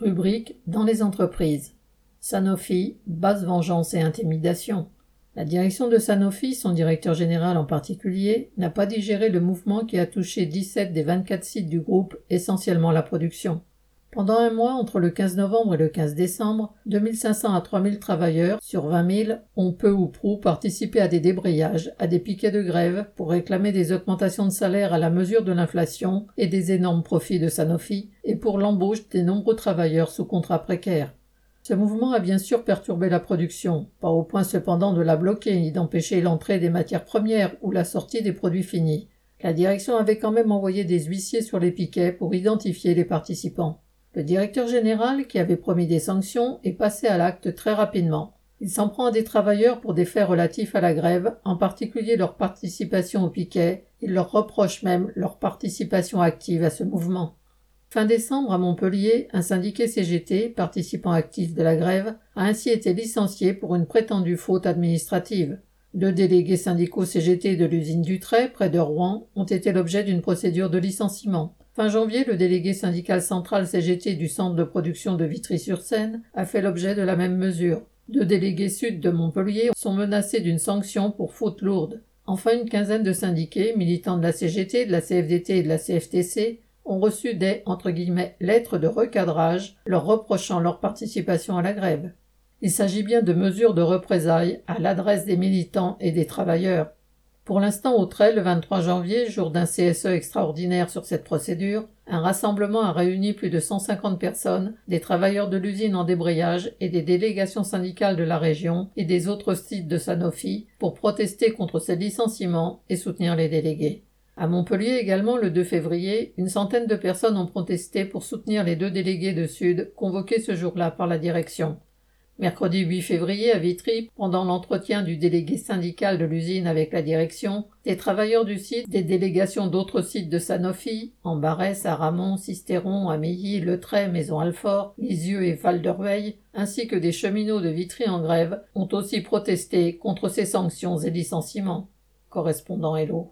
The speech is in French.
Rubrique Dans les entreprises. Sanofi, basse vengeance et intimidation. La direction de Sanofi, son directeur général en particulier, n'a pas digéré le mouvement qui a touché 17 des 24 sites du groupe, essentiellement la production. Pendant un mois, entre le 15 novembre et le 15 décembre, 2500 à 3000 travailleurs sur 20 000 ont peu ou prou participé à des débrayages, à des piquets de grève pour réclamer des augmentations de salaire à la mesure de l'inflation et des énormes profits de Sanofi, et pour l'embauche des nombreux travailleurs sous contrat précaire. Ce mouvement a bien sûr perturbé la production, pas au point cependant de la bloquer ni d'empêcher l'entrée des matières premières ou la sortie des produits finis. La direction avait quand même envoyé des huissiers sur les piquets pour identifier les participants. Le directeur général, qui avait promis des sanctions, est passé à l'acte très rapidement. Il s'en prend à des travailleurs pour des faits relatifs à la grève, en particulier leur participation au piquet. Il leur reproche même leur participation active à ce mouvement. Fin décembre, à Montpellier, un syndiqué CGT, participant actif de la grève, a ainsi été licencié pour une prétendue faute administrative. Deux délégués syndicaux CGT de l'usine Dutray, près de Rouen, ont été l'objet d'une procédure de licenciement. Fin janvier, le délégué syndical central CGT du centre de production de Vitry-sur-Seine a fait l'objet de la même mesure. Deux délégués sud de Montpellier sont menacés d'une sanction pour faute lourde. Enfin, une quinzaine de syndiqués, militants de la CGT, de la CFDT et de la CFTC, ont reçu des entre guillemets, lettres de recadrage leur reprochant leur participation à la grève. Il s'agit bien de mesures de représailles à l'adresse des militants et des travailleurs. Pour l'instant, au Trait, le 23 janvier, jour d'un CSE extraordinaire sur cette procédure, un rassemblement a réuni plus de 150 personnes, des travailleurs de l'usine en débrayage et des délégations syndicales de la région et des autres sites de Sanofi pour protester contre ces licenciements et soutenir les délégués. À Montpellier également, le 2 février, une centaine de personnes ont protesté pour soutenir les deux délégués de Sud convoqués ce jour-là par la direction. Mercredi 8 février, à Vitry, pendant l'entretien du délégué syndical de l'usine avec la direction, des travailleurs du site, des délégations d'autres sites de Sanofi, en Barès, à Ramon, Sisteron, à Meilly, Le Trait, Maison Alfort, Lisieux et Val ainsi que des cheminots de Vitry en grève, ont aussi protesté contre ces sanctions et licenciements. Correspondant Hello.